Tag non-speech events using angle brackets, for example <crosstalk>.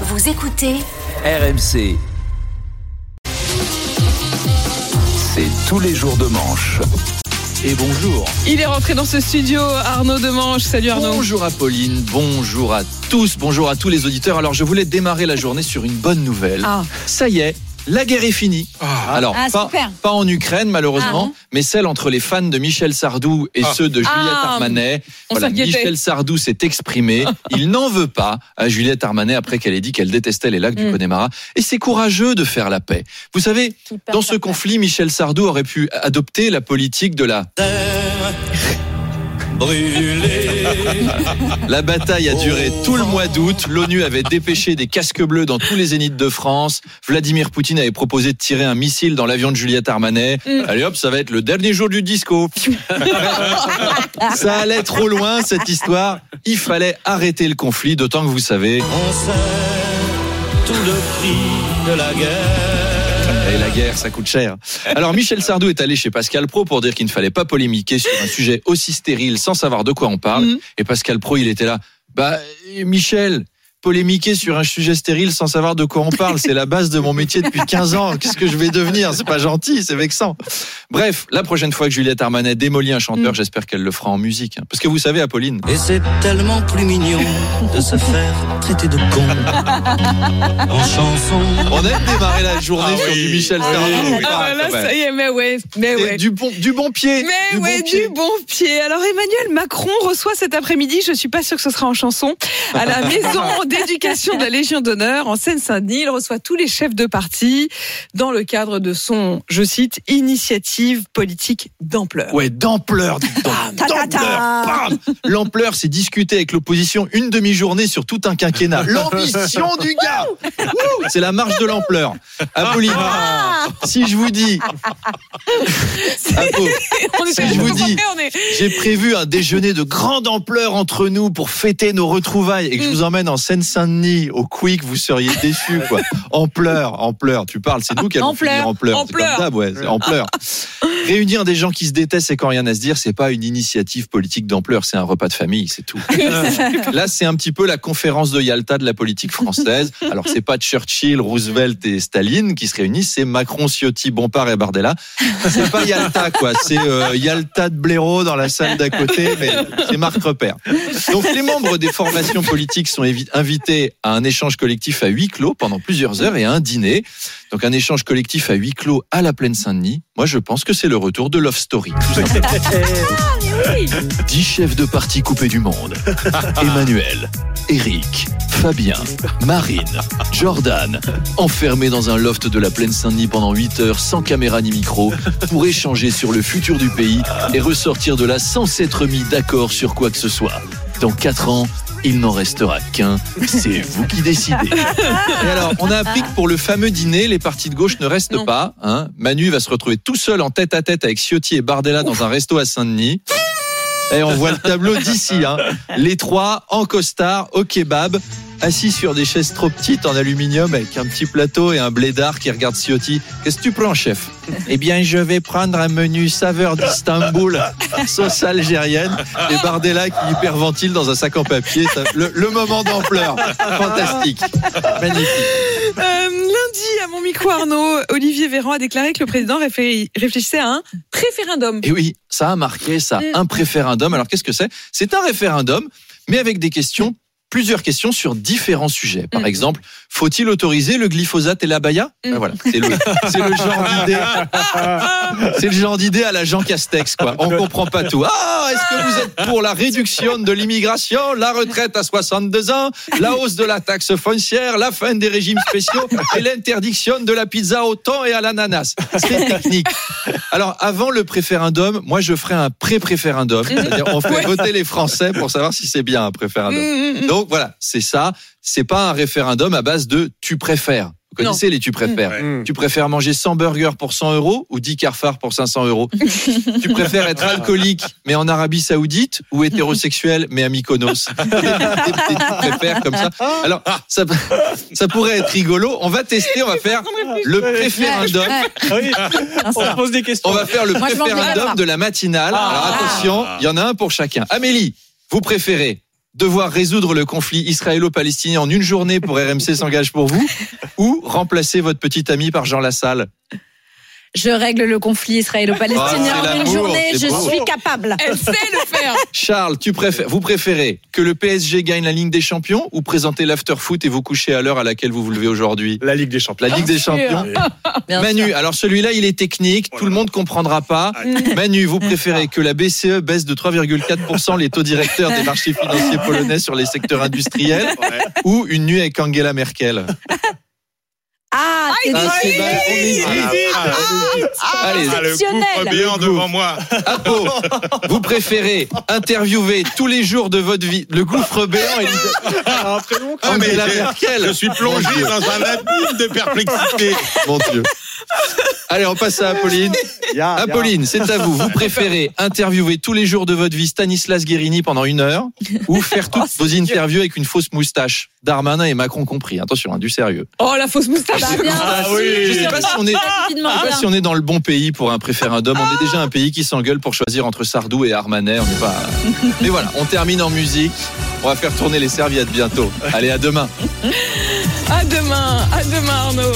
Vous écoutez RMC. C'est tous les jours de manche. Et bonjour. Il est rentré dans ce studio, Arnaud Demange. Salut Arnaud. Bonjour Apolline, bonjour à tous, bonjour à tous les auditeurs. Alors je voulais démarrer la journée sur une bonne nouvelle. Ah. Ça y est, la guerre est finie. Alors, Ah, pas, super. pas en Ukraine malheureusement, mais celle entre les fans de Michel Sardou et ceux de Juliette Ah. Armanet. Voilà. Michel Sardou s'est exprimé. <laughs> Il n'en veut pas à Juliette Armanet après qu'elle ait dit qu'elle détestait les lacs du Mm. Connemara. Et c'est courageux de faire la paix. Vous savez, dans ce conflit, Michel Sardou aurait pu adopter la politique de la La bataille a duré tout le mois d'août. L'ONU avait dépêché des casques bleus dans tous les zéniths de France. Vladimir Poutine avait proposé de tirer un missile dans l'avion de Juliette Armanet. Allez hop, ça va être le dernier jour du disco. <laughs> ça allait trop loin cette histoire. Il fallait arrêter le conflit, d'autant que vous savez. On sait tout le prix de la guerre. Et la guerre, ça coûte cher. Alors Michel Sardou est allé chez Pascal Pro pour dire qu'il ne fallait pas polémiquer sur un sujet aussi stérile sans savoir de quoi on parle. Mhm. Et Pascal Pro, il était là. Bah Michel, polémiquer sur un sujet stérile sans savoir de quoi on parle, c'est la base de mon métier depuis 15 ans. Qu'est-ce que je vais devenir? C'est pas gentil, c'est vexant. Bref, la prochaine fois que Juliette Armanet démolit un chanteur, Mhm. j'espère qu'elle le fera en musique. Parce que vous savez, Apolline, Et c'est tellement plus mignon de se faire traiter de con en chanson. on aime démarrer la journée sur du Michel Sardou. ou Ah, pas, là, ça y est, mais ouais, mais ouais. Du bon, du bon pied. Mais du ouais, bon pied. du bon pied. Alors Emmanuel Macron reçoit cet après-midi, je suis pas sûre que ce sera en chanson, à la <laughs> maison d'éducation de la Légion d'honneur en Seine-Saint-Denis. Il reçoit tous les chefs de parti dans le cadre de son, je cite, initiative politique d'ampleur. Ouais, d'ampleur, bam L'ampleur, c'est discuter avec l'opposition une demi-journée sur tout un quinquennat. <laughs> L'ambition du gars C'est la marche de l'ampleur. Apolline, si je vous dis... Apo, <laughs> On est Si je vous dis- j'ai prévu un déjeuner de grande ampleur entre nous pour fêter nos retrouvailles et que je vous emmène en Seine-Saint-Denis au Quick, vous seriez déçus, quoi. Ampleur, ampleur, tu parles, c'est nous qui allons finir en pleurs. Comme ouais, c'est ampleur. Réunir des gens qui se détestent et qui n'ont rien à se dire, c'est pas une initiative politique d'ampleur, c'est un repas de famille, c'est tout. Là, c'est un petit peu la conférence de Yalta de la politique française. Alors, c'est pas Churchill, Roosevelt et Staline qui se réunissent, c'est Macron, Ciotti, Bompard et Bardella. C'est pas Yalta, quoi. C'est euh, Yalta de blaireau dans la salle d'à côté, mais c'est Marc Repère. Donc, les membres des formations politiques sont évi- invités à un échange collectif à huis clos pendant plusieurs heures et à un dîner. Donc, un échange collectif à huis clos à la plaine Saint-Denis. Moi, je pense que c'est le retour de Love Story. <laughs> simplement. Dix chefs de parti coupés du monde. <laughs> Emmanuel, Eric, Fabien, Marine, Jordan, enfermés dans un loft de la plaine Saint-Denis pendant 8 heures sans caméra ni micro pour échanger sur le futur du pays et ressortir de là sans s'être mis d'accord sur quoi que ce soit. Dans 4 ans, il n'en restera qu'un, c'est vous qui décidez. Et alors, on a appris que pour le fameux dîner, les partis de gauche ne restent Non. pas. Hein. Manu va se retrouver tout seul en tête à tête avec Ciotti et Bardella dans un resto à Saint-Denis. Et on voit le tableau d'ici. Hein. Les trois en costard au kebab, assis sur des chaises trop petites en aluminium avec un petit plateau et un blédard qui regarde Ciotti. Qu'est-ce que tu prends, chef? Eh bien, je vais prendre un menu saveur d'Istanbul, <laughs> sauce algérienne, et Bardella qui hyperventile dans un sac en papier. Ça- le, le moment d'ampleur. Fantastique. Magnifique. Euh, lundi, à mon micro Arnaud, Olivier Véran a déclaré que le président réfléchissait à un préférendum. Et oui, ça a marqué ça, Mm. un préférendum. Alors qu'est-ce que c'est? C'est un référendum, mais avec des questions, plusieurs questions sur différents sujets. Par Mm. exemple, faut-il autoriser le glyphosate et l'abaya Mm. Ben Voilà, c'est le, c'est le genre d'idée. C'est le genre d'idée à la Jean Castex, quoi. On comprend pas tout. Ah, est-ce que vous êtes pour la réduction de l'immigration, la retraite à 62 ans, la hausse de la taxe foncière, la fin des régimes spéciaux et l'interdiction de la pizza au thon et à l'ananas? C'est technique. Alors, avant le préférendum, moi, je ferai un pré-préférendum. C'est-à-dire, on fait voter les Français pour savoir si c'est bien un préférendum. Mmh, mmh, mmh. Donc, voilà, c'est ça. C'est pas un référendum à base de tu préfères. Vous connaissez les tu préfères. Tu préfères manger 100 burgers pour 100 euros ou 10 Carrefour pour 500 euros <laughs> Tu préfères être alcoolique mais en Arabie Saoudite ou hétérosexuel mais à Mykonos <laughs> tu préfères comme ça. Alors, ça, ça pourrait être rigolo. On va tester, on va faire le préférendum. Ouais. On se pose des questions. On va faire le préférendum de la matinale. Alors attention, il y en a un pour chacun. Amélie, vous préférez Devoir résoudre le conflit israélo-palestinien en une journée pour RMC s'engage pour vous ou remplacer votre petit ami par Jean Lassalle Je règle le conflit Ah, israélo-palestinien c'est en une journée. Je beau. suis capable. Elle sait le faire. <laughs> Charles, tu préfères, vous préférez que le PSG gagne la Ligue des Champions ou présenter l'after-foot et vous coucher à l'heure à laquelle vous vous levez aujourd'hui? La Ligue des Champions. La Ligue des. Champions <laughs> Bien Manu, sûr. alors celui-là, il est technique, tout le monde comprendra pas. <laughs> Manu, vous préférez que la BCE baisse de 3,4% les taux directeurs des marchés financiers polonais sur les secteurs industriels Ouais. ou une nuit avec Angela Merkel Ah, c'est Ah, c'est joli. mal, on hésite. Allez, Ah, le gouffre béant devant moi. Apo, vous préférez interviewer tous les jours de votre vie le gouffre béant et Ah, mais Angela Merkel. Je suis plongé dans un abîme de perplexité. Mon Dieu. Allez, on passe à Apolline. <laughs> Apolline, c'est à vous. Vous préférez <laughs> interviewer tous les jours de votre vie Stanislas Guérini pendant une heure ou faire <laughs> toutes vos interviews avec une fausse moustache Darmanin et Macron compris. Attention, hein, du sérieux. Oh, la fausse moustache. Bah, bien Ah sûr. oui. Je sais pas si on est, je Rapidement, sais pas si on est dans le bon pays pour un préférendum. On est déjà un pays qui s'engueule pour choisir entre Sardou et Armanet. On n'est pas. Mais voilà, on termine en musique. On va faire tourner les serviettes bientôt. Allez, à demain. À demain. À demain, Arnaud.